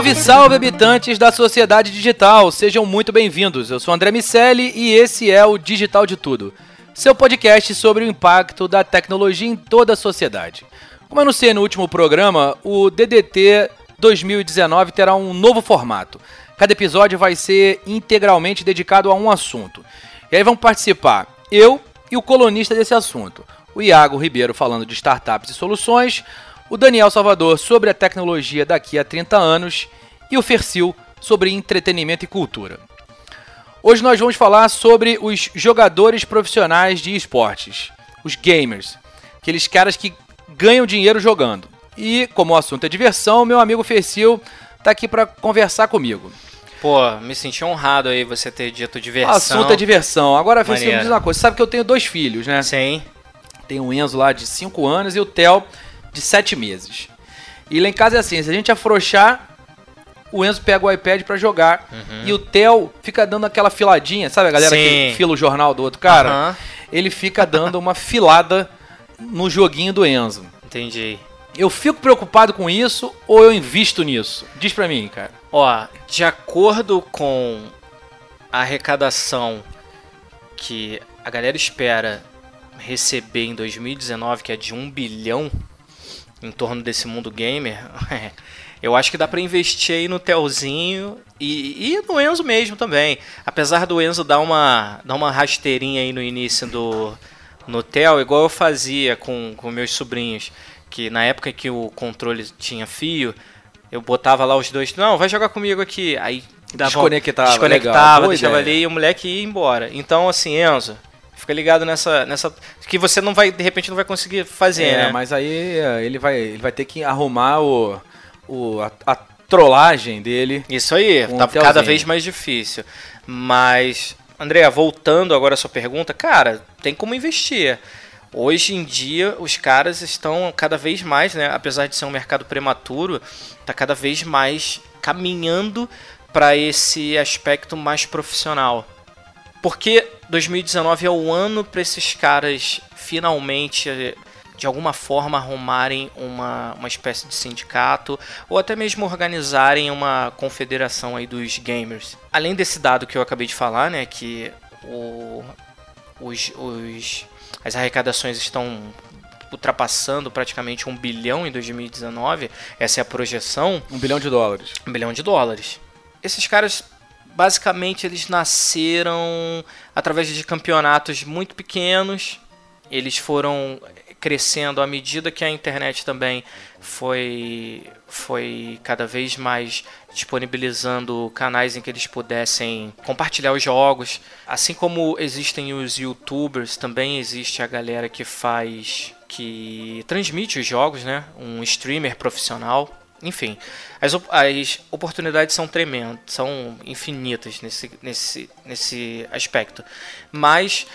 Salve, salve, habitantes da sociedade digital! Sejam muito bem-vindos. Eu sou André Miceli e esse é o Digital de Tudo, seu podcast sobre o impacto da tecnologia em toda a sociedade. Como anunciei no último programa, o DDT 2019 terá um novo formato. Cada episódio vai ser integralmente dedicado a um assunto. E aí vão participar eu e o colunista desse assunto, o Iago Ribeiro falando de startups e soluções, o Daniel Salvador sobre a tecnologia daqui a 30 anos e o Fercil sobre entretenimento e cultura. Hoje nós vamos falar sobre os jogadores profissionais de esportes, os gamers, aqueles caras que ganham dinheiro jogando. E como o assunto é diversão, meu amigo Fercil está aqui para conversar comigo. Pô, me senti honrado aí você ter dito diversão. O assunto é diversão. Agora, Fercil, me diz uma coisa. Você sabe que eu tenho dois filhos, né? Sim. Tem o Enzo lá de 5 anos e o Theo de 7 meses. E lá em casa é assim, se a gente afrouxar, o Enzo pega o iPad pra jogar e o Theo fica dando aquela filadinha, sabe a galera Sim. que fila o jornal do outro cara? Aham. Ele fica dando uma filada no joguinho do Enzo. Entendi. Eu fico preocupado com isso ou eu invisto nisso? Diz pra mim, cara. Ó, de acordo com a arrecadação que a galera espera receber em 2019, que é de 1 bilhão em torno desse mundo gamer, eu acho que dá pra investir aí no Telzinho e, e no Enzo mesmo também. Apesar do Enzo dar uma, dar uma rasteirinha aí no início do no Tel, igual eu fazia com, com meus sobrinhos, que na época que o controle tinha fio, eu botava lá os dois, não, vai jogar comigo aqui. Aí dava, Desconectava, desconectava, deixava ideia. ali e o moleque ia embora. Então, assim, Enzo, fica ligado nessa, nessa. Que você não vai, de repente, não vai conseguir fazer, É, né? mas aí é, ele vai, ele vai ter que arrumar o, o, a, a trollagem dele. Isso aí, tá cada vez mais difícil. Mas, André, voltando agora à sua pergunta, cara, tem como investir. Hoje em dia, os caras estão cada vez mais, né? Apesar de ser um mercado prematuro, tá cada vez mais caminhando para esse aspecto mais profissional. Porque 2019 é o ano para esses caras finalmente, eh, de alguma forma, arrumarem uma, uma espécie de sindicato ou até mesmo organizarem uma confederação aí dos gamers. Além desse dado que eu acabei de falar, né, que o, os, os, as arrecadações estão ultrapassando praticamente um bilhão em 2019, essa é a projeção, Um bilhão de dólares. um bilhão de dólares. Esses caras, basicamente, eles nasceram através de campeonatos muito pequenos. Eles foram crescendo à medida que a internet também foi, foi cada vez mais disponibilizando canais em que eles pudessem compartilhar os jogos. Assim como existem os youtubers, também existe a galera que faz que transmite os jogos, né? Um streamer profissional. Enfim, as, as oportunidades são tremendas, são infinitas nesse, nesse, nesse aspecto. Mas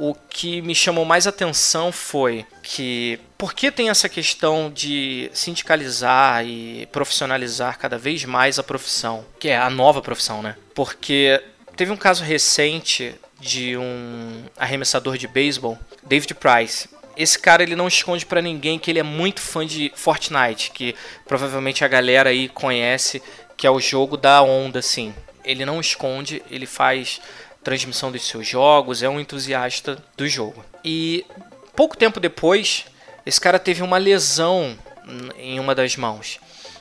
o que me chamou mais atenção foi que por que tem essa questão de sindicalizar e profissionalizar cada vez mais a profissão, que é a nova profissão, né? Porque teve um caso recente de um arremessador de beisebol, David Price. Esse cara ele não esconde para ninguém que ele é muito fã de Fortnite, que provavelmente a galera aí conhece, que é o jogo da onda, assim. Ele não esconde, ele faz transmissão dos seus jogos, é um entusiasta do jogo. E pouco tempo depois, esse cara teve uma lesão em uma das mãos.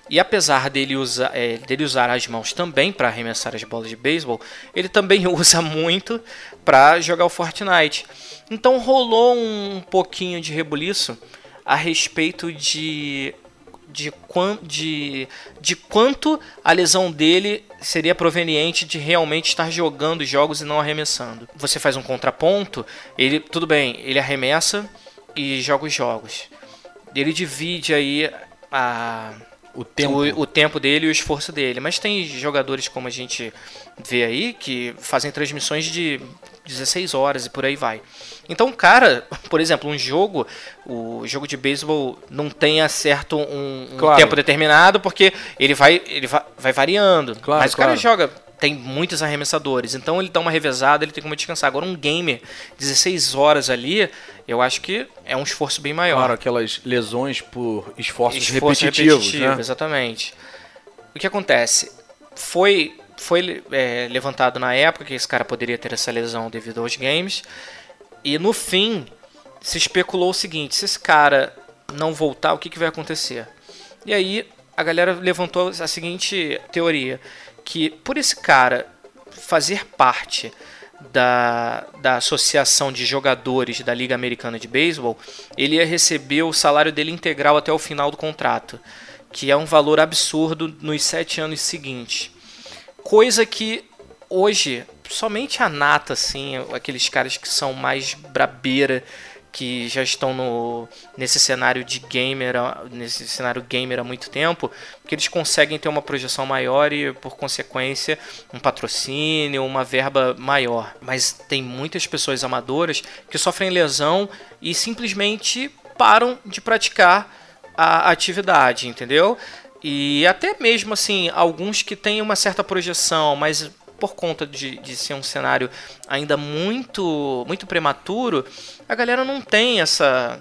E apesar dele, usa, é, dele usar as mãos também para arremessar as bolas de beisebol, ele também usa muito para jogar o Fortnite. Então rolou um pouquinho de rebuliço a respeito de de, de, de quanto a lesão dele seria proveniente de realmente estar jogando jogos e não arremessando. Você faz um contraponto, ele tudo bem, ele arremessa e joga os jogos. Ele divide aí a o tempo. O, o, tempo dele e o esforço dele. Mas tem jogadores como a gente vê aí que fazem transmissões de 16 horas e por aí vai. Então, cara, por exemplo, um jogo, o jogo de beisebol não tem certo um, um claro. tempo determinado porque ele vai, ele vai, vai variando. Claro, Mas o cara joga tem muitos arremessadores, então ele dá uma revezada, ele tem como descansar. Agora um gamer 16 horas ali, eu acho que é um esforço bem maior. Claro, aquelas lesões por esforços Esforço repetitivos, repetitivo, né? exatamente. O que acontece? Foi foi é, levantado na época que esse cara poderia ter essa lesão devido aos games. E no fim, se especulou o seguinte: se esse cara não voltar, o que, que vai acontecer? E aí a galera levantou a seguinte teoria: que por esse cara fazer parte da, da associação de jogadores da Liga Americana de Beisebol, ele ia receber o salário dele integral até o final do contrato, que é um valor absurdo nos sete anos seguintes. Coisa que hoje somente a nata, assim, aqueles caras que são mais brabeira, que já estão no, nesse cenário de gamer, nesse cenário gamer há muito tempo, que eles conseguem ter uma projeção maior e, por consequência, um patrocínio, uma verba maior. Mas tem muitas pessoas amadoras que sofrem lesão e simplesmente param de praticar a atividade, entendeu? E até mesmo assim, alguns que têm uma certa projeção, mas por conta de, de ser um cenário ainda muito, muito prematuro, a galera não tem essa,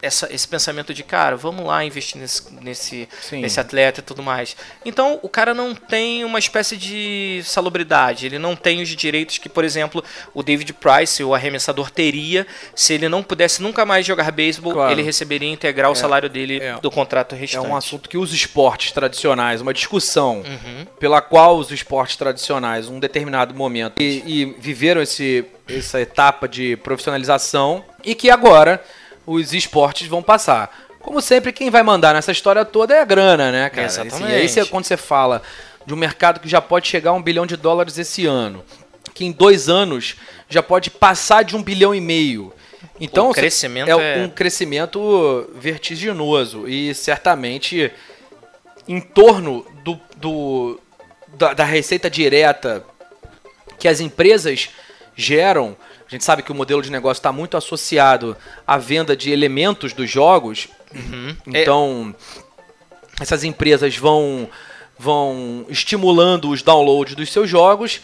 essa, esse pensamento de, cara, vamos lá investir nesse, nesse, nesse atleta e tudo mais. Então, o cara não tem uma espécie de salubridade, ele não tem os direitos que, por exemplo, o David Price, o arremessador, teria se ele não pudesse nunca mais jogar beisebol, claro. ele receberia integral é, o salário dele é, do contrato restante. É um assunto que os esportes tradicionais, uma discussão uhum. pela qual os esportes tradicionais, um determinado momento, e, e viveram esse, essa etapa de profissionalização e que agora os esportes vão passar. Como sempre, quem vai mandar nessa história toda é a grana, né, cara? Exatamente. Assim, aí você, quando você fala de um mercado que já pode chegar a um bilhão de dólares esse ano, que em dois anos já pode passar de um bilhão e meio. Então, o crescimento é, é um crescimento vertiginoso e certamente em torno do, do da, da receita direta que as empresas geram a gente sabe que o modelo de negócio está muito associado à venda de elementos dos jogos. Uhum. Então, é... essas empresas vão, vão estimulando os downloads dos seus jogos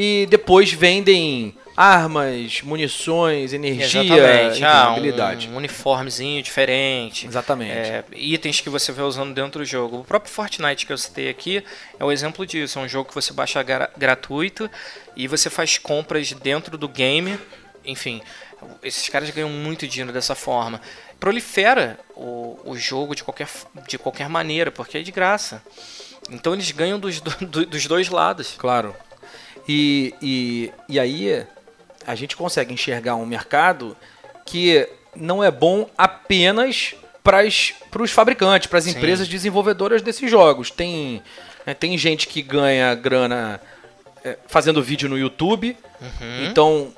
e depois vendem armas, munições, energia, Exatamente. Ah, habilidade. Um uniformezinho diferente. Exatamente. É, itens que você vai usando dentro do jogo. O próprio Fortnite que eu citei aqui é um exemplo disso. É um jogo que você baixa gra gratuito e você faz compras dentro do game. Enfim, esses caras ganham muito dinheiro dessa forma. Prolifera o, o jogo de qualquer, de qualquer maneira, porque é de graça. Então eles ganham dos, do, dos dois lados. Claro. E, e, e aí a gente consegue enxergar um mercado que não é bom apenas para os fabricantes, para as empresas desenvolvedoras desses jogos. Tem, né, tem gente que ganha grana é, fazendo vídeo no YouTube. Uhum. Então,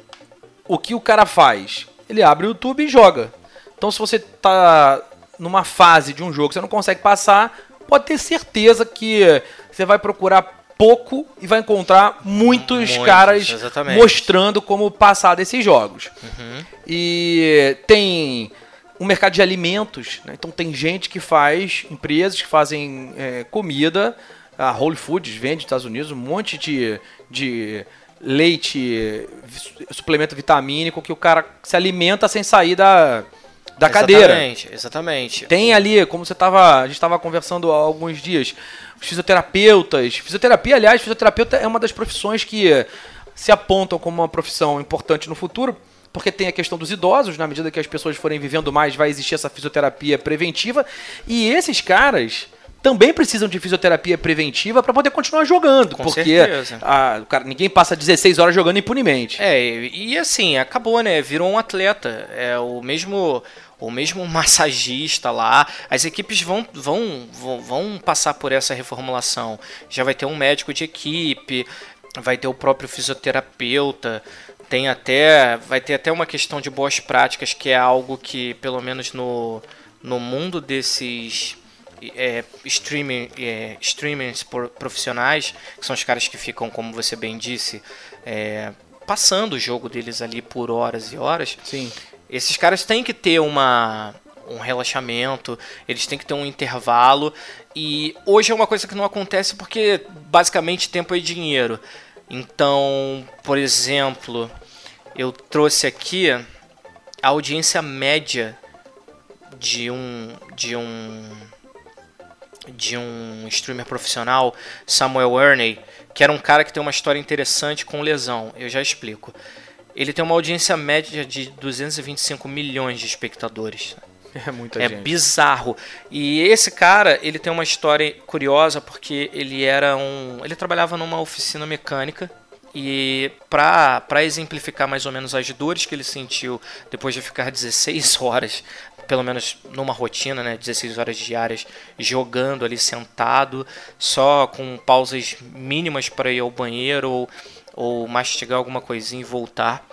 o que o cara faz? Ele abre o YouTube e joga. Então, se você está numa fase de um jogo que você não consegue passar, pode ter certeza que você vai procurar pouco e vai encontrar muitos, muitos caras exatamente. mostrando como passar desses jogos. Uhum. E tem um mercado de alimentos, né? então tem gente que faz, empresas que fazem é, comida, a Whole Foods vende nos Estados Unidos um monte de, de leite, suplemento vitamínico que o cara se alimenta sem sair da, da cadeira. Exatamente, exatamente. Tem ali, como você tava, a gente estava conversando há alguns dias, os fisioterapeutas. Fisioterapia, aliás, fisioterapeuta é uma das profissões que se apontam como uma profissão importante no futuro, porque tem a questão dos idosos, na medida que as pessoas forem vivendo mais, vai existir essa fisioterapia preventiva. E esses caras também precisam de fisioterapia preventiva para poder continuar jogando, Com porque a- o cara, ninguém passa 16 horas jogando impunemente. É, e, e assim, acabou, né? Virou um atleta. É o mesmo o mesmo massagista lá. As equipes vão, vão, vão, vão passar por essa reformulação. Já vai ter um médico de equipe, vai ter o próprio fisioterapeuta. Tem até. Vai ter até uma questão de boas práticas, que é algo que, pelo menos no, no mundo desses é, streaming, é, streamers profissionais, que são os caras que ficam, como você bem disse, é, passando o jogo deles ali por horas e horas. Sim. Esses caras têm que ter uma, um relaxamento, eles têm que ter um intervalo. E hoje é uma coisa que não acontece porque basicamente tempo é dinheiro. Então, por exemplo, eu trouxe aqui a audiência média de um de um de um streamer profissional, Samuel Ernie, que era um cara que tem uma história interessante com lesão. Eu já explico. Ele tem uma audiência média de 225 milhões de espectadores. É muita É gente. bizarro. E esse cara, ele tem uma história curiosa porque ele era um, ele trabalhava numa oficina mecânica e pra para exemplificar mais ou menos as dores que ele sentiu depois de ficar 16 horas, pelo menos numa rotina, né, 16 horas diárias jogando ali sentado, só com pausas mínimas para ir ao banheiro ou, ou mastigar alguma coisinha e voltar.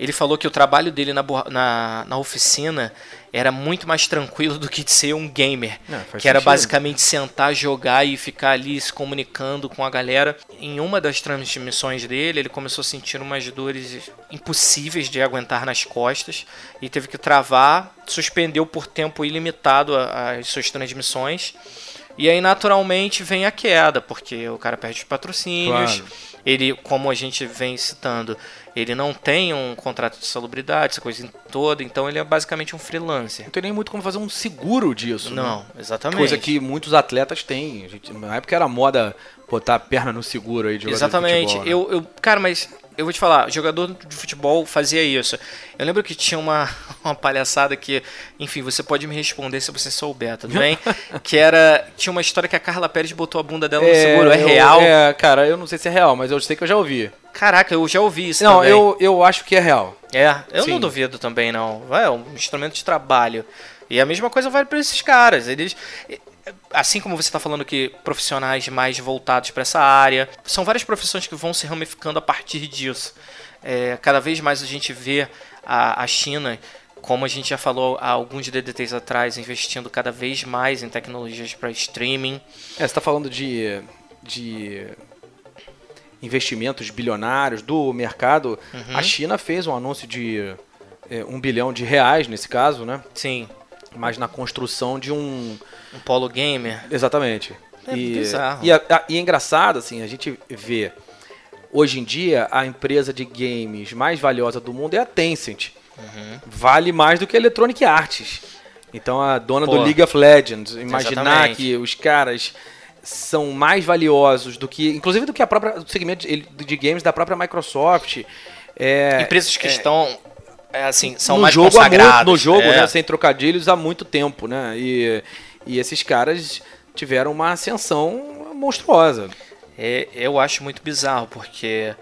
Ele falou que o trabalho dele na, na, na oficina era muito mais tranquilo do que de ser um gamer. Faz que era sentido. basicamente sentar, jogar e ficar ali se comunicando com a galera. Em uma das transmissões dele, ele começou a sentir umas dores impossíveis de aguentar nas costas e teve que travar, suspendeu por tempo ilimitado as suas transmissões. E aí, naturalmente, vem a queda, porque o cara perde os patrocínios. Claro. Ele, como a gente vem citando, ele não tem um contrato de salubridade, essa coisa toda, então ele é basicamente um freelancer. Não tem nem muito como fazer um seguro disso. né? Não, exatamente. Coisa que muitos atletas têm. Gente- na época era moda botar a perna no seguro aí de jogador de Exatamente. futebol, né? eu, eu, cara, mas eu vou te falar, jogador de futebol fazia isso. Eu lembro que tinha uma, uma palhaçada que, enfim, você pode me responder se você souber, tudo bem? que era. Tinha uma história que a Carla Pérez botou a bunda dela no seguro. É eu- real? É, cara, eu não sei se é real, mas eu sei que eu já ouvi. Caraca, eu já ouvi isso não, também. eu, eu acho que é real. É, eu Sim. não duvido também, não. É um instrumento de trabalho. E a mesma coisa vale para esses caras. Eles, assim como você está falando que profissionais mais voltados para essa área, são várias profissões que vão se ramificando a partir disso. É, cada vez mais a gente vê a, a China, como a gente já falou há alguns DDTs atrás, investindo cada vez mais em tecnologias para streaming. É, você está falando de, de investimentos bilionários do mercado. Uhum. A China fez um anúncio de é, um bilhão de reais, nesse caso, né? Sim, Mas na construção de um. um polo gamer. Exatamente. É e, bizarro. E, a- e é engraçado, assim, a gente vê. Hoje em dia, a empresa de games mais valiosa do mundo é a Tencent. Uhum. Vale mais do que a Electronic Arts. Então, a dona Pô. do League of Legends, imaginar Exatamente. que os caras são mais valiosos do que, inclusive do que a própria o segmento de, de games da própria Microsoft. É, Empresas que estão, é, assim, são no mais jogo consagradas. no jogo, é. né, sem trocadilhos, há muito tempo, né? E, e esses caras tiveram uma ascensão monstruosa. É, eu acho muito bizarro, porque,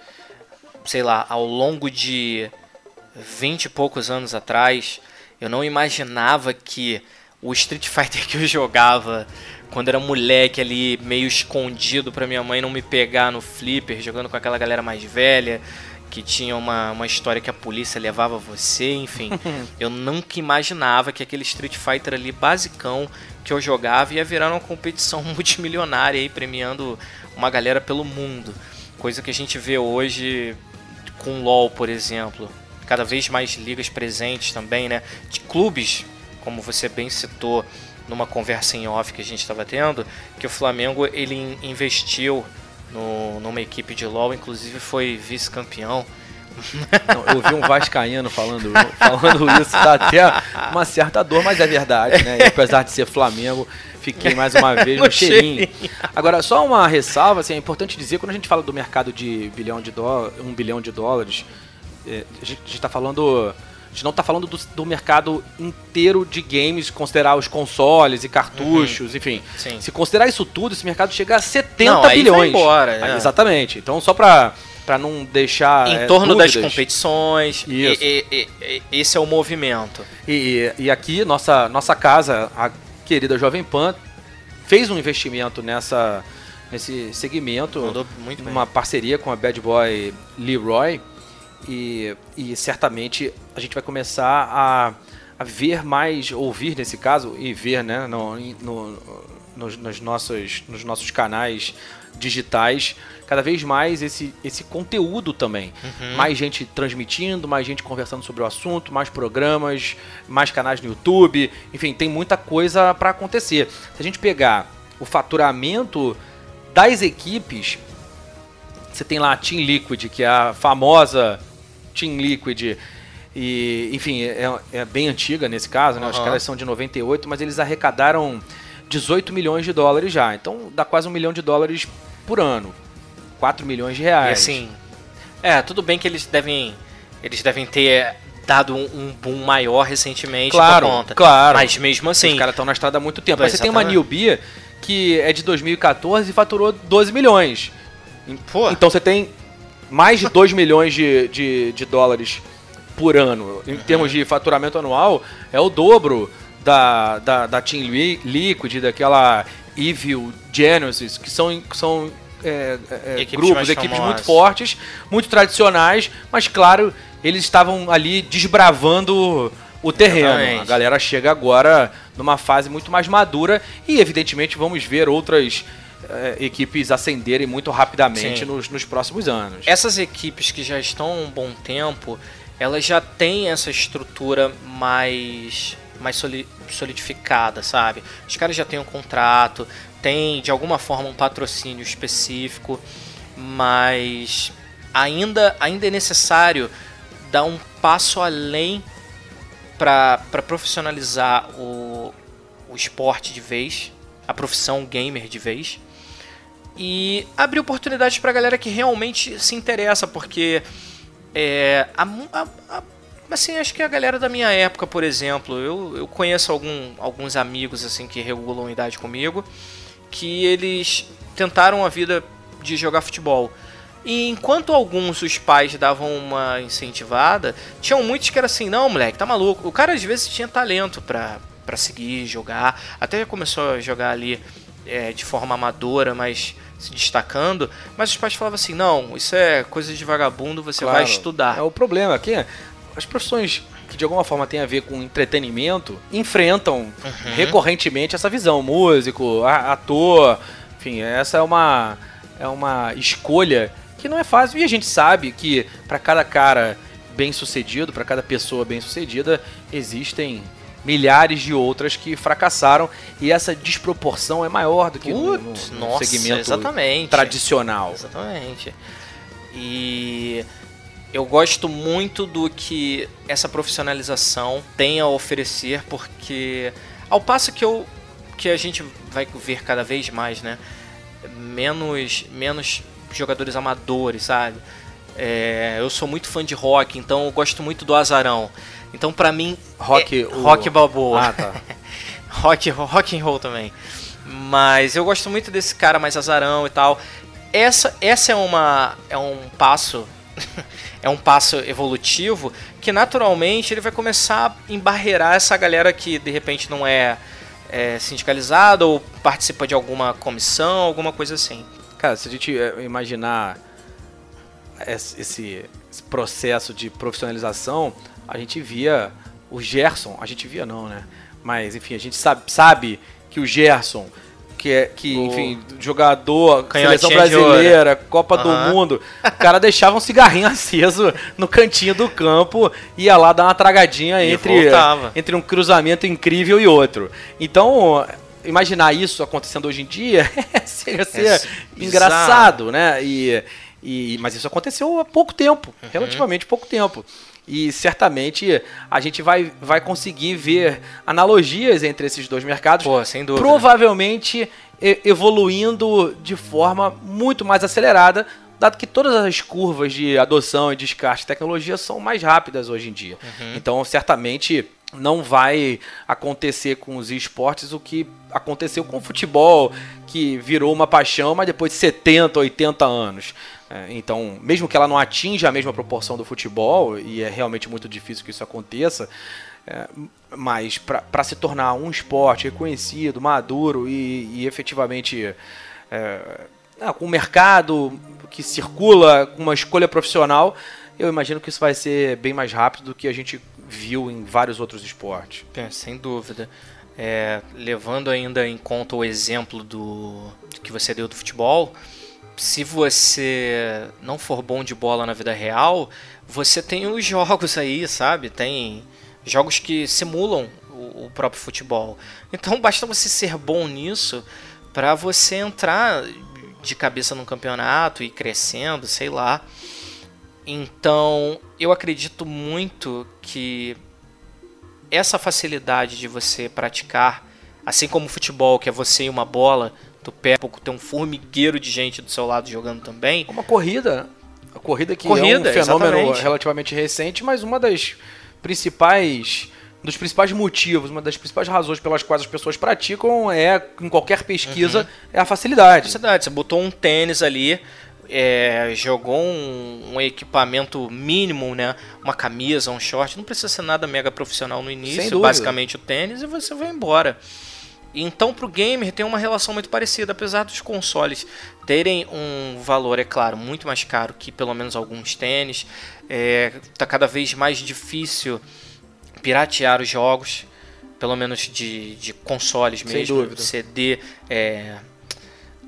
sei lá, ao longo de 20 e poucos anos atrás, eu não imaginava que o Street Fighter que eu jogava quando era moleque ali, meio escondido pra minha mãe não me pegar no flipper, jogando com aquela galera mais velha, que tinha uma, uma história que a polícia levava você, enfim. eu nunca imaginava que aquele Street Fighter ali, basicão, que eu jogava, ia virar uma competição multimilionária aí, premiando uma galera pelo mundo. Coisa que a gente vê hoje com LoL, por exemplo. Cada vez mais ligas presentes também, né? De clubes, como você bem citou numa conversa em off que a gente estava tendo, que o Flamengo ele in- investiu no, numa equipe de LoL, inclusive foi vice-campeão Não, eu ouvi um vascaíno falando, falando isso, dá até uma certa dor, mas é verdade, né? E apesar de ser Flamengo, fiquei mais uma vez no, No cheirinho. cheirinho. Agora, só uma ressalva, assim, é importante dizer, quando a gente fala do mercado de bilhão de dólares, um bilhão de dólares, é, a gente está falando... Gente não está falando do, do mercado inteiro de games, considerar os consoles e cartuchos, enfim. Sim. Se considerar isso tudo, esse mercado chega a 70 Não, aí bilhões. embora, Ah, né? Exatamente. Então, só para não deixar em é, torno das dúvidas. competições. E- e- e- esse é o movimento. E, e aqui, nossa, nossa casa, a querida Jovem Pan, fez um investimento nessa, nesse segmento, Mandou muito bem. uma parceria com a Bad Boy Leroy, e, e certamente a gente vai começar a, a ver mais, ouvir nesse caso, e ver né, no, no- nos, nos nossos, nos nossos canais digitais, cada vez mais esse, esse conteúdo também. Mais gente transmitindo, mais gente conversando sobre o assunto, mais programas, mais canais no YouTube, enfim, tem muita coisa para acontecer. Se a gente pegar o faturamento das equipes, você tem lá a Team Liquid, que é a famosa Team Liquid. E, enfim, é, é bem antiga nesse caso, né? Os Aham. caras são de 98, mas eles arrecadaram 18 milhões de dólares já. Então dá quase um milhão de dólares por ano. 4 milhões de E reais. assim, é, tudo bem que eles devem eles devem ter dado um, um boom maior recentemente Claro, por conta. claro. Mas mesmo assim, Os caras estão na estrada há muito tempo. Aí você tem uma. Newbie que é de 2014 e faturou 12 milhões. pô, Então você tem mais de 2 milhões de, de, de dólares por ano. Em termos de faturamento anual, é o dobro da, da, da Team Li- Liquid, daquela Evil Genesis, que são, que são é, é, Equipes grupos, equipes famosas. muito fortes, muito tradicionais, mas claro, eles estavam ali desbravando o terreno. Exatamente. A galera chega agora numa fase muito mais madura e, evidentemente, vamos ver outras eh, equipes ascenderem muito rapidamente nos, nos próximos anos. essas equipes que já estão há um bom tempo, elas já têm essa estrutura mais mais soli- solidificada, sabe? Os caras já têm um contrato, tem de alguma forma um patrocínio específico, mas ainda ainda é necessário dar um passo além para profissionalizar o, o esporte de vez, a profissão gamer de vez e abrir oportunidades pra galera que realmente se interessa, porque é, a a- a- assim, acho que a galera da minha época, por exemplo, eu, eu conheço algum, alguns amigos assim que regulam idade comigo, que eles tentaram a vida de jogar futebol. E enquanto alguns os pais davam uma incentivada, tinham muitos que era assim, não, moleque, tá maluco. O cara às vezes tinha talento pra seguir, jogar. Até começou a jogar ali é, de forma amadora, mas se destacando. Mas os pais falavam assim, não, isso é coisa de vagabundo, você vai Claro. estudar. É o problema aqui. é, As profissões que de alguma forma têm a ver com entretenimento enfrentam Uhum. recorrentemente essa visão. Músico, ator, enfim, essa é uma, é uma escolha que não é fácil. E a gente sabe que para cada cara bem sucedido, para cada pessoa bem sucedida, existem milhares de outras que fracassaram e essa desproporção é maior do que no, no- Putz, no nossa, segmento exatamente. tradicional. Exatamente. E eu gosto muito do que essa profissionalização tem a oferecer, porque ao passo que eu que a gente vai ver cada vez mais, né? Menos menos jogadores amadores, sabe? É, eu sou muito fã de rock, então eu gosto muito do Azarão. Então pra mim Rock, é, o- rock balboa. Ah, tá. rock, rock and roll também. Mas eu gosto muito desse cara mais azarão e tal. Essa, essa é uma é um passo é um passo evolutivo que naturalmente ele vai começar a embarrear essa galera que de repente não é, é sindicalizada ou participa de alguma comissão, alguma coisa assim. Cara, se a gente eh, imaginar esse, esse- processo de profissionalização, a gente via o Gerson, a gente via não, né? Mas enfim, a gente sabe, sabe que o Gerson, que é que, O enfim, jogador, seleção brasileira, Copa do Aham. Mundo, o cara deixava um cigarrinho aceso no cantinho do campo, ia lá dar uma tragadinha E entre voltava. entre um cruzamento incrível e outro. Então, imaginar isso acontecendo hoje em dia chega a ser É engraçado, né? E, E, mas isso aconteceu há pouco tempo, uhum. relativamente pouco tempo. E certamente a gente vai, vai conseguir ver analogias entre esses dois mercados. Pô, sem dúvida. Provavelmente evoluindo de forma muito mais acelerada, dado que todas as curvas de adoção e descarte de tecnologia são mais rápidas hoje em dia. Uhum. Então, certamente não vai acontecer com os esportes o que aconteceu com o futebol, que virou uma paixão, mas depois de 70, 80 anos. É, então, mesmo que ela não atinja a mesma proporção do futebol, e é realmente muito difícil que isso aconteça, é, mas para se tornar um esporte reconhecido, maduro e, e efetivamente é, com um mercado que circula, com uma escolha profissional, eu imagino que isso vai ser bem mais rápido do que a gente viu em vários outros esportes. É, sem dúvida. É, levando ainda em conta o exemplo do que você deu do futebol, se você não for bom de bola na vida real, você tem os jogos aí, sabe? Tem jogos que simulam o, próprio futebol. Então basta você ser bom nisso para você entrar de cabeça num campeonato e crescendo, sei lá. Então, eu acredito muito que essa facilidade de você praticar, assim como o futebol, que é você e uma bola, do pé, pouco tem um formigueiro de gente do seu lado jogando também. Uma corrida, a corrida que corrida, é um fenômeno exatamente. relativamente recente, mas uma das principais um dos principais motivos, uma das principais razões pelas quais as pessoas praticam é, em qualquer pesquisa, uhum. é a facilidade. Facilidade. Você botou um tênis ali, é, jogou um, um, equipamento mínimo, né? Uma camisa, um short, não precisa ser nada mega profissional no início, basicamente o tênis, e você vai embora. Então, para o gamer tem uma relação muito parecida, apesar dos consoles terem um valor, é claro, muito mais caro que pelo menos alguns tênis. Está é, tá cada vez mais difícil piratear os jogos, pelo menos de, de consoles mesmo, CD. É,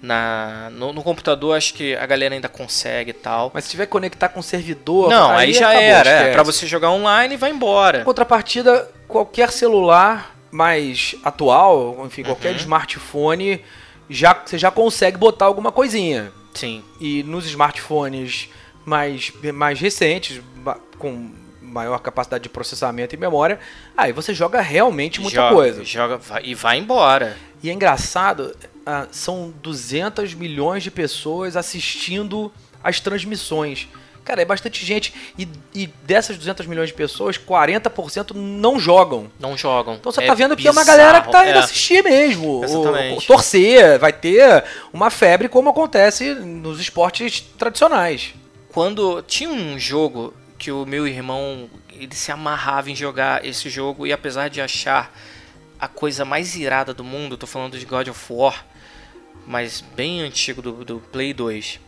na, no, no, computador acho que a galera ainda consegue e tal. Mas se tiver que conectar com servidor, não, aí, aí já acabou, era. É, para você jogar online, vai embora. Em contrapartida, qualquer celular mais atual, enfim, qualquer uhum. smartphone, já, você já consegue botar alguma coisinha. Sim. E nos smartphones mais, mais recentes, com maior capacidade de processamento e memória, aí você joga realmente muita joga, coisa. Joga vai, e vai embora. E é engraçado, uh, são 200 milhões de pessoas assistindo as transmissões. Cara, é bastante gente. E, e dessas 200 milhões de pessoas, 40% não jogam. Não jogam. Então você é tá vendo bizarro. que é uma galera que tá indo é. assistir mesmo. Exatamente. O, torcer, vai ter uma febre como acontece nos esportes tradicionais. Quando tinha um jogo que o meu irmão ele se amarrava em jogar esse jogo e apesar de achar a coisa mais irada do mundo, tô falando de God of War, mas bem antigo do, do Play 2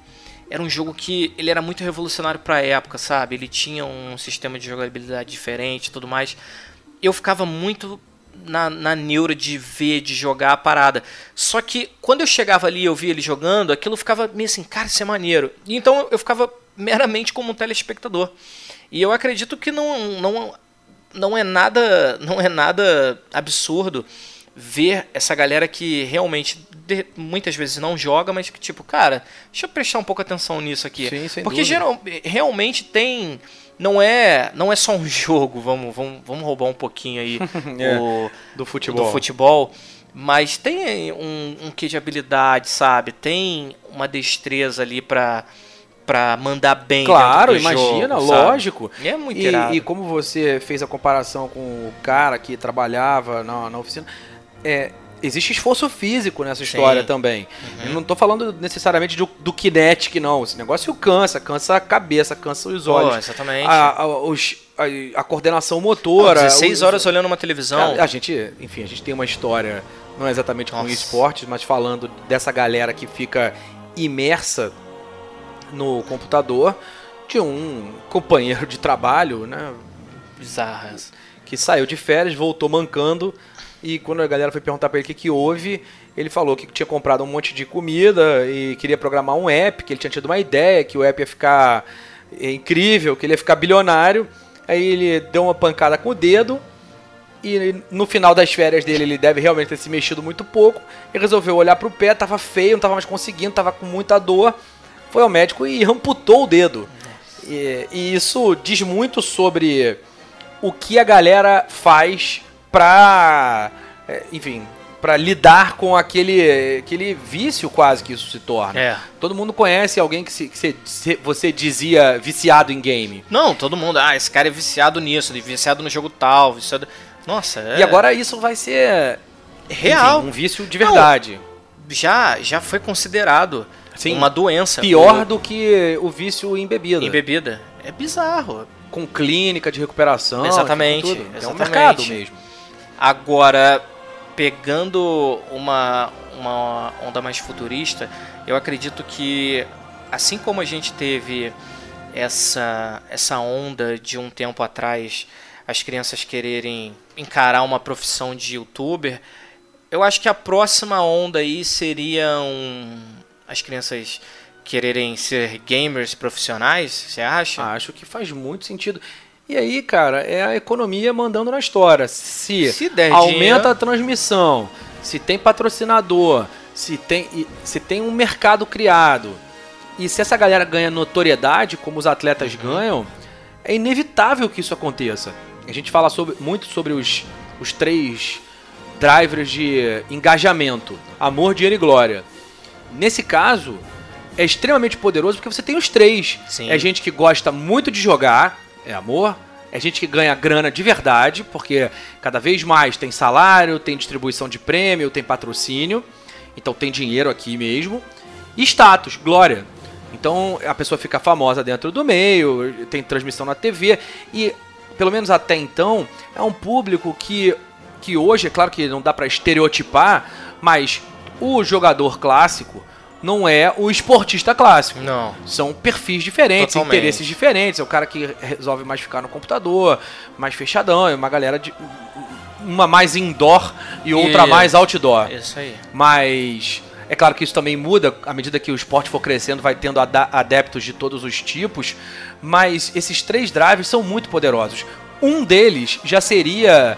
era um jogo que ele era muito revolucionário para a época, sabe? Ele tinha um sistema de jogabilidade diferente tudo mais. Eu ficava muito na, na neura de ver, de jogar a parada. Só que quando eu chegava ali e eu via ele jogando, aquilo ficava meio assim, cara, isso é maneiro. E então eu ficava meramente como um telespectador. E eu acredito que não, não, não é nada não é nada absurdo ver essa galera que realmente de, muitas vezes não joga, mas que tipo, cara, deixa eu prestar um pouco atenção nisso aqui. Sim, Porque geral, realmente tem não é não é só um jogo, vamos vamos, vamos roubar um pouquinho aí é, o, do futebol. Do futebol, mas tem um, um que de habilidade, sabe? Tem uma destreza ali para para mandar bem Claro, imagina, jogo, lógico. E é muito e, irado. e como você fez a comparação com o cara que trabalhava na, na oficina, é, existe esforço físico nessa história Sim. também. Uhum. Eu não estou falando necessariamente do, do kinetic, não. Esse negócio cansa, cansa a cabeça, cansa os olhos. Oh, exatamente. A, a, os, a, a, coordenação motora. Oh, 16 os, horas olhando uma televisão. A, a, gente, enfim, a gente tem uma história, não é exatamente Nossa. com esportes, mas falando dessa galera que fica imersa no computador de um companheiro de trabalho, né? Bizarras. Que saiu de férias, voltou mancando e quando a galera foi perguntar para ele o que, que houve, ele falou que tinha comprado um monte de comida e queria programar um app, que ele tinha tido uma ideia, que o app ia ficar incrível, que ele ia ficar bilionário. Aí ele deu uma pancada com o dedo e no final das férias dele ele deve realmente ter se mexido muito pouco. E resolveu olhar para o pé, tava feio, não tava mais conseguindo, tava com muita dor. foi ao médico e amputou o dedo. E, e isso diz muito sobre o que a galera faz pra. é, Enfim, pra lidar com aquele, aquele vício quase que isso se torna. É. Todo mundo conhece alguém que, se, que se- se- você dizia viciado em game. Não, todo mundo, ah, esse cara é viciado nisso, é viciado no jogo tal, viciado... Nossa, é E agora isso vai ser real. enfim, um vício de verdade. Já, já foi considerado Sim. uma doença. Pior O- do que o vício em bebida. em bebida. É bizarro. Com clínica de recuperação. Exatamente, tudo. É um exatamente. mercado mesmo. Agora, pegando uma, uma onda mais futurista, eu acredito que assim como a gente teve essa, essa onda de um tempo atrás, as crianças quererem encarar uma profissão de youtuber, eu acho que a próxima onda aí seriam as crianças quererem ser gamers profissionais, você acha? Acho que faz muito sentido. E aí, cara, é a economia mandando na história. Se, Se aumenta dinheiro- a transmissão, se tem patrocinador, se tem, se tem um mercado criado, e se essa galera ganha notoriedade, como os atletas Uhum. ganham, é inevitável que isso aconteça. A gente fala sobre- muito sobre os, os três drivers de engajamento: amor, dinheiro e glória. Nesse caso, é extremamente poderoso porque você tem os três. Sim. É gente que gosta muito de jogar, é amor. É gente que ganha grana de verdade, porque cada vez mais tem salário, tem distribuição de prêmio, tem patrocínio. Então tem dinheiro aqui mesmo. E status, glória. Então a pessoa fica famosa dentro do meio, tem transmissão na TV. E, pelo menos até então, é um público que, que hoje, é claro que não dá pra estereotipar, mas o jogador clássico não é o esportista clássico. Não. São perfis diferentes, Totalmente. interesses diferentes. É o cara que resolve mais ficar no computador, mais fechadão. É uma galera de. Uma mais indoor e outra E- mais outdoor. Isso aí. Mas é claro que isso também muda à medida que o esporte for crescendo, vai tendo adeptos de todos os tipos. Mas esses três drives são muito poderosos. Um deles já seria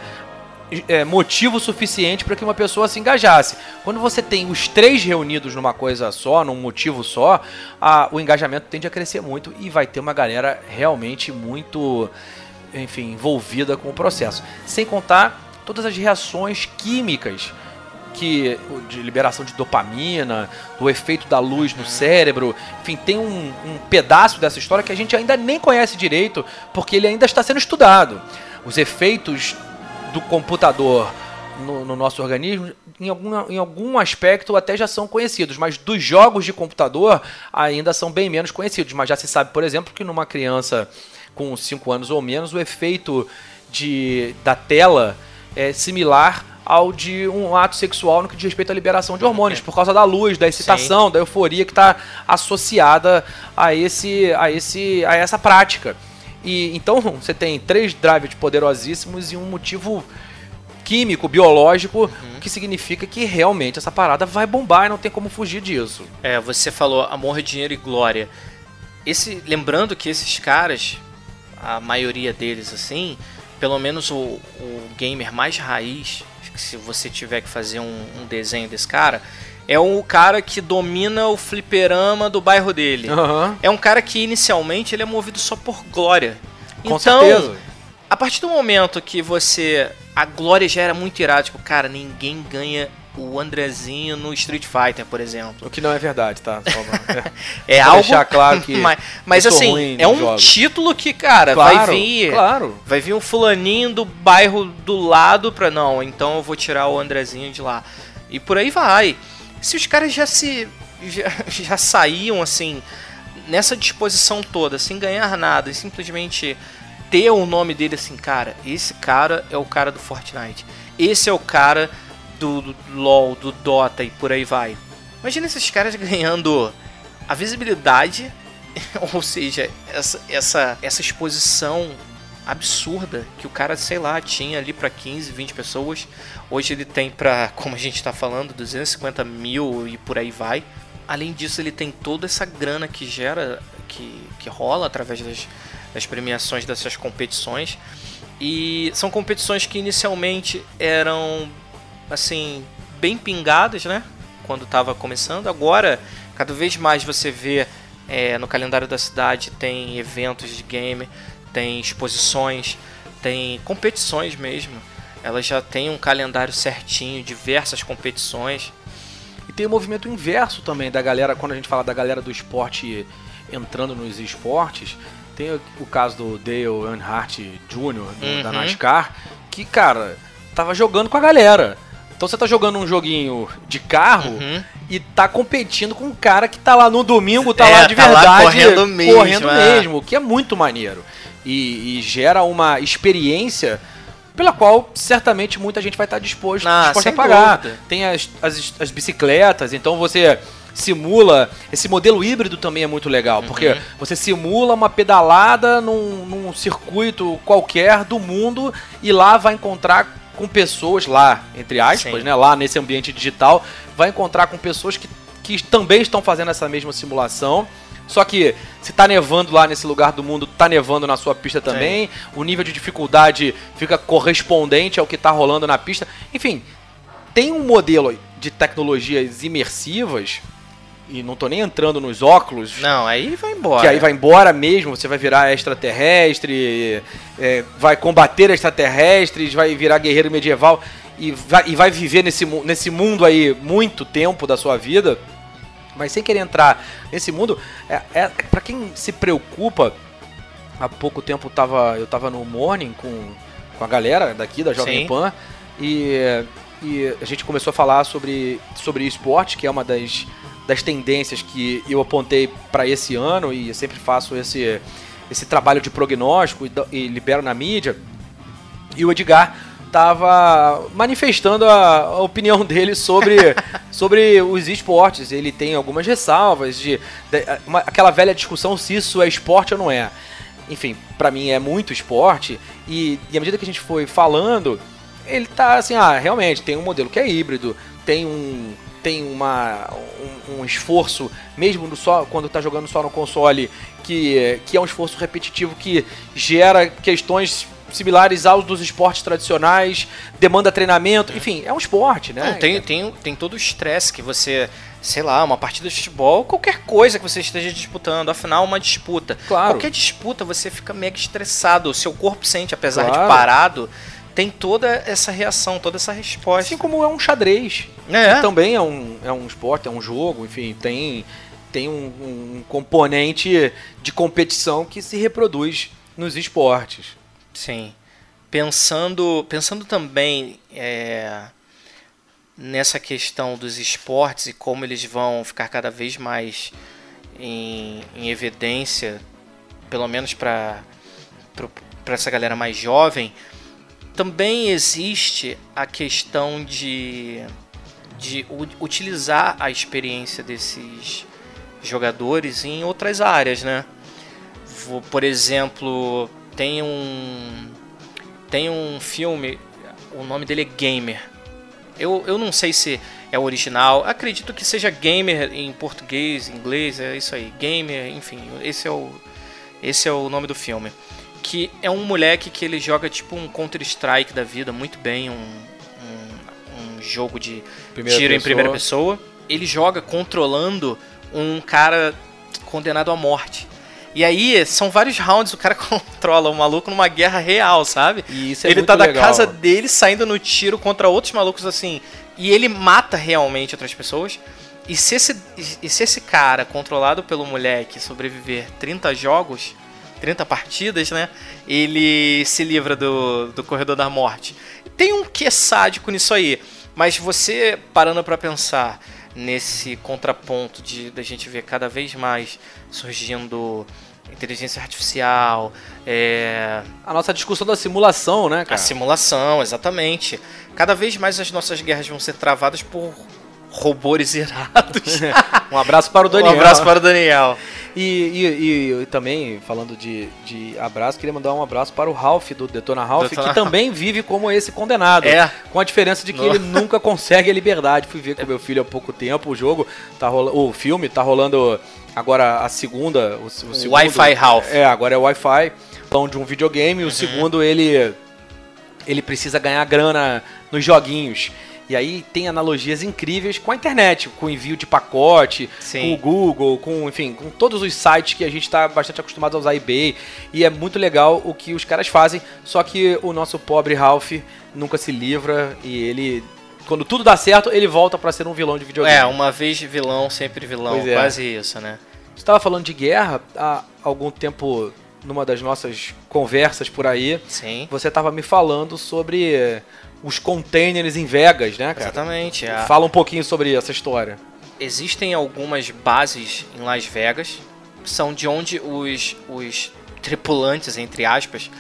é, motivo suficiente para que uma pessoa se engajasse. Quando você tem os três reunidos numa coisa só, num motivo só, a- o engajamento tende a crescer muito e vai ter uma galera realmente muito, enfim, envolvida com o processo. Sem contar todas as reações químicas que de liberação de dopamina, do efeito da luz no cérebro, enfim, tem um, um pedaço dessa história que a gente ainda nem conhece direito, porque ele ainda está sendo estudado. Os efeitos do computador no, no nosso organismo, em algum, em algum aspecto até já são conhecidos, mas dos jogos de computador ainda são bem menos conhecidos. Mas já se sabe, por exemplo, que numa criança com 5 anos ou menos, o efeito de, da tela é similar ao de um ato sexual no que diz respeito à liberação de hormônios, por causa da luz, da excitação, da euforia que está associada a esse, a esse, a essa prática. E então você tem três drives poderosíssimos e um motivo químico, biológico, que significa que realmente essa parada vai bombar e não tem como fugir disso. É, você falou amor, dinheiro e glória. Esse, lembrando que esses caras, a maioria deles assim, pelo menos o, o gamer mais raiz, se você tiver que fazer um, um desenho desse cara, é o cara que domina o fliperama do bairro dele. Aham. É um cara que inicialmente ele é movido só por glória. Com então, certeza. a partir do momento que você. A glória já era muito irada, tipo, cara, ninguém ganha o Andrezinho no Street Fighter, por exemplo. O que não é verdade, tá? É Pra algo. deixar claro que mas mas assim, é um jogos. título que, cara, claro, vai vir. Claro. Vai vir um fulaninho do bairro do lado pra. Não, então eu vou tirar o Andrezinho de lá. E por aí vai. Se os caras já se. já, já saíam assim. Nessa disposição toda, sem ganhar nada, e simplesmente ter o nome dele assim, cara, esse cara é o cara do Fortnite. Esse é o cara do, do LoL, do Dota e por aí vai. Imagina esses caras ganhando a visibilidade, ou seja, essa, essa, essa exposição absurda que o cara, sei lá, tinha ali pra 15, 20 pessoas. Hoje ele tem pra, como a gente tá falando, 250 mil e por aí vai. Além disso, ele tem toda essa grana que gera, que, que rola através das, das premiações dessas competições. E são competições que inicialmente eram, assim, bem pingadas, né? Quando estava começando. Agora, cada vez mais você vê é, no calendário da cidade tem eventos de game, tem exposições, tem competições mesmo. Ela já tem um calendário certinho, diversas competições. E tem o movimento inverso também da galera, quando a gente fala da galera do esporte entrando nos esportes, tem o caso do Dale Earnhardt Jr., Uhum. da NASCAR, que, cara, tava jogando com a galera. Então você tá jogando um joguinho de carro Uhum. e tá competindo com um cara que tá lá no domingo, tá É, lá de tá lá verdade, correndo mesmo, correndo é. mesmo, o que é muito maneiro. E, e gera uma experiência pela qual certamente muita gente vai estar disposto, Ah, disposta a pagar. dúvida. Tem as, as, as bicicletas, então você simula. Esse modelo híbrido também é muito legal, Uhum. porque você simula uma pedalada num, num circuito qualquer do mundo e lá vai encontrar com pessoas, lá, entre aspas, Sim. né? Lá nesse ambiente digital, vai encontrar com pessoas que, que também estão fazendo essa mesma simulação. Só que se tá nevando lá nesse lugar do mundo, tá nevando na sua pista também. O nível de dificuldade fica correspondente ao que tá rolando na pista. Enfim, tem um modelo de tecnologias imersivas, e não tô nem entrando nos óculos, Não, aí vai embora. que aí vai embora mesmo, você vai virar extraterrestre, é, vai combater extraterrestres, vai virar guerreiro medieval e vai, e vai viver nesse, nesse mundo aí muito tempo da sua vida. Mas sem querer entrar nesse mundo, é, é, para quem se preocupa, há pouco tempo tava, eu tava no Morning com, com a galera daqui da Jovem Sim. Pan e, e a gente começou a falar sobre, sobre esporte, que é uma das, das tendências que eu apontei para esse ano e eu sempre faço esse, esse trabalho de prognóstico e, e libero na mídia. E o Edgar estava manifestando a, opinião dele sobre, sobre os esportes. Ele tem algumas ressalvas de, de- uma- aquela velha discussão se isso é esporte ou não é. Enfim, pra mim é muito esporte e, e à medida que a gente foi falando, ele tá assim, ah, realmente tem um modelo que é híbrido, tem um tem uma um, um esforço mesmo só quando tá jogando só no console que que é um esforço repetitivo que gera questões similares aos dos esportes tradicionais, demanda treinamento, enfim, é um esporte, né? Não, tem, tem, tem todo o estresse que você, sei lá, uma partida de futebol, qualquer coisa que você esteja disputando, afinal, uma disputa. Claro. Qualquer disputa você fica mega estressado, o seu corpo sente, apesar Claro. de parado, tem toda essa reação, toda essa resposta. Assim como é um xadrez, É. que também é um, é um esporte, é um jogo, enfim, tem, tem um, um componente de competição que se reproduz nos esportes. Sim. Pensando, pensando também é, nessa questão dos esportes e como eles vão ficar cada vez mais em, em evidência, pelo menos para essa galera mais jovem, também existe a questão de, de utilizar a experiência desses jogadores em outras áreas, né? Por exemplo, tem um tem um filme, o nome dele é Gamer. Eu, eu não sei se é original, acredito que seja Gamer em português, inglês, é isso aí, Gamer, enfim, esse é o esse é o nome do filme. Que é um moleque que ele joga tipo um Counter-Strike da vida, muito bem, um, um, um jogo de Primeira tiro em pessoa. primeira pessoa. Ele joga controlando um cara condenado à morte. E aí, são vários rounds, o cara controla o maluco numa guerra real, sabe? E isso é ele tá da legal. casa dele saindo no tiro contra outros malucos assim. E ele mata realmente outras pessoas. E se esse, e se esse cara, controlado pelo moleque, sobreviver 30 jogos, 30 partidas, né? Ele se livra do, do corredor da morte. Tem um que sádico nisso aí. Mas você parando pra pensar nesse contraponto de da gente ver cada vez mais surgindo inteligência artificial, é, A nossa discussão da simulação, né, a cara? simulação, exatamente. Cada vez mais as nossas guerras vão ser travadas por robôs irados. Um abraço para o Daniel. Um abraço para o Daniel. E, e- e- e também, falando de, de abraço, queria mandar um abraço para o Ralph, do Detona Ralph, Detona que também vive como esse condenado. É. Com a diferença de que ele nunca consegue a liberdade. Fui ver com meu filho há pouco tempo o jogo, tá rolando, o filme tá rolando agora a segunda, o, o. Wi-Fi Ralph. É, agora é Wi-Fi, pão de um videogame. O segundo, ele ele precisa ganhar grana nos joguinhos. E aí tem analogias incríveis com a internet, com envio de pacote, Sim. com o Google, com, enfim, com todos os sites que a gente está bastante acostumado a usar eBay. E é muito legal o que os caras fazem, só que o nosso pobre Ralph nunca se livra e ele quando tudo dá certo, ele volta pra ser um vilão de videogame. É, uma vez vilão, sempre vilão. É. Quase isso, né? Você estava falando de guerra há algum tempo numa das nossas conversas por aí. Sim. Você estava me falando sobre os containers em Vegas, né, cara? Exatamente. A- Fala um pouquinho sobre essa história. Existem algumas bases em Las Vegas, são de onde os, os tripulantes, entre aspas,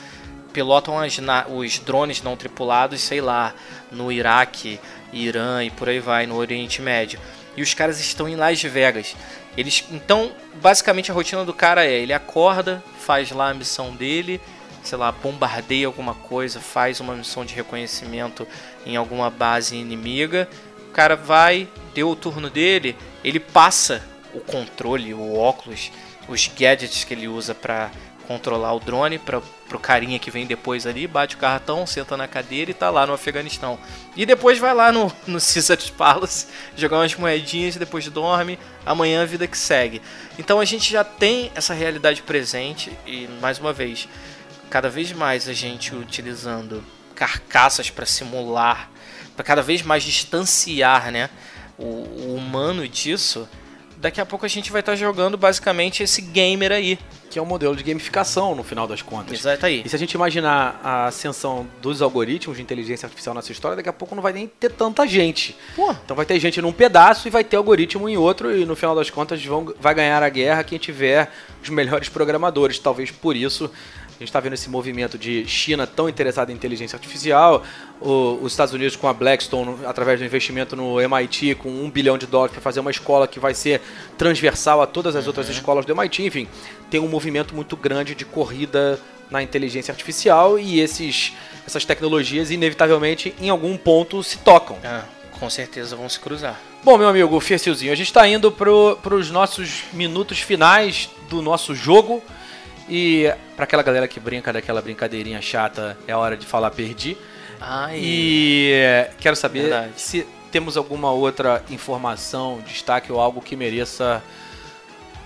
pilotam as na- os drones não tripulados, sei lá, no Iraque, Irã e por aí vai, no Oriente Médio. E os caras estão em Las Vegas. Eles, então, basicamente a rotina do cara é, ele acorda, faz lá a missão dele, sei lá, bombardeia alguma coisa, faz uma missão de reconhecimento em alguma base inimiga. O cara vai, deu o turno dele, ele passa o controle, o óculos, os gadgets que ele usa para controlar o drone para pro carinha que vem depois ali, bate o cartão, senta na cadeira e tá lá no Afeganistão. E depois vai lá no, no Caesar's Palace jogar umas moedinhas, depois dorme, amanhã a vida que segue. Então a gente já tem essa realidade presente e mais uma vez, cada vez mais a gente utilizando carcaças para simular, para cada vez mais distanciar, né, o, o humano disso. Daqui a pouco a gente vai estar jogando basicamente esse gamer aí. Que é um modelo de gamificação, no final das contas. Exato aí. E se a gente imaginar a ascensão dos algoritmos de inteligência artificial nessa história, daqui a pouco não vai nem ter tanta gente. Pô, Então vai ter gente num pedaço e vai ter algoritmo em outro, e no final das contas vão, vai ganhar a guerra quem tiver os melhores programadores. Talvez por isso a gente está vendo esse movimento de China tão interessada em inteligência artificial, o- os Estados Unidos com a Blackstone, através do investimento no MIT, com um bilhão de dólares para fazer uma escola que vai ser transversal a todas as outras escolas do MIT. Enfim, tem um movimento muito grande de corrida na inteligência artificial e esses, essas tecnologias, inevitavelmente, em algum ponto se tocam. ah, com certeza vão se cruzar. Bom, meu amigo Fercilzinho, a gente está indo para os nossos minutos finais do nosso jogo. E para aquela galera que brinca daquela brincadeirinha chata, é hora de falar perdi. Ai, E eh, quero saber Verdade. se temos alguma outra informação, destaque ou algo que mereça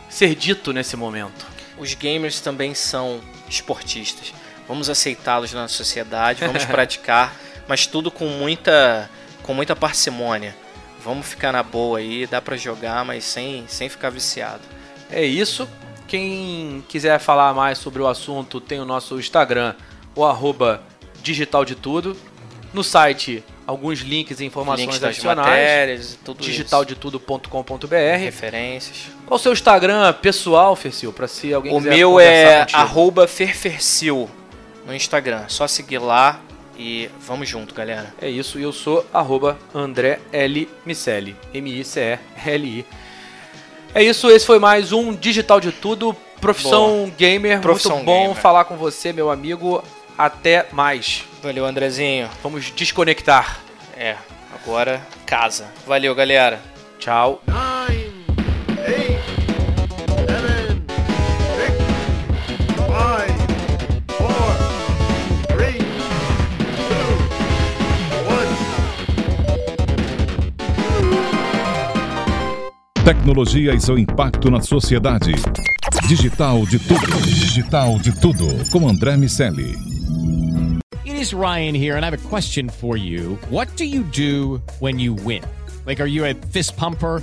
ser dito nesse momento. os gamers também são esportistas. Vamos aceitá-los na sociedade, vamos praticar, mas tudo com muita, com muita parcimônia. Vamos ficar na boa aí, dá pra jogar, mas sem, sem ficar viciado. É isso. Quem quiser falar mais sobre o assunto, tem o nosso Instagram, o arroba digital de tudo. No site, alguns links e informações Links adicionais. matérias, tudo digitaldetudo.com.br. referências. Qual o seu Instagram pessoal, Fercil? Pra se alguém O meu é contigo. arroba ferfercil no Instagram. Só seguir lá e vamos junto, galera. É isso, e eu sou arroba André L. Micelli. M-I-C-E-L-I. É isso, esse foi mais um Digital de Tudo, Profissão Gamer. Profissão Muito bom Gamer. falar com você, meu amigo. Até mais. Valeu, Andrezinho. Vamos desconectar. É, agora casa. Valeu, galera. Tchau. Tecnologia e seu impacto na sociedade. Digital de tudo. Digital de tudo. Com André Miscelli. It is Ryan here, and I have a question for you. What do you do when you win? Like, are you a fist pumper?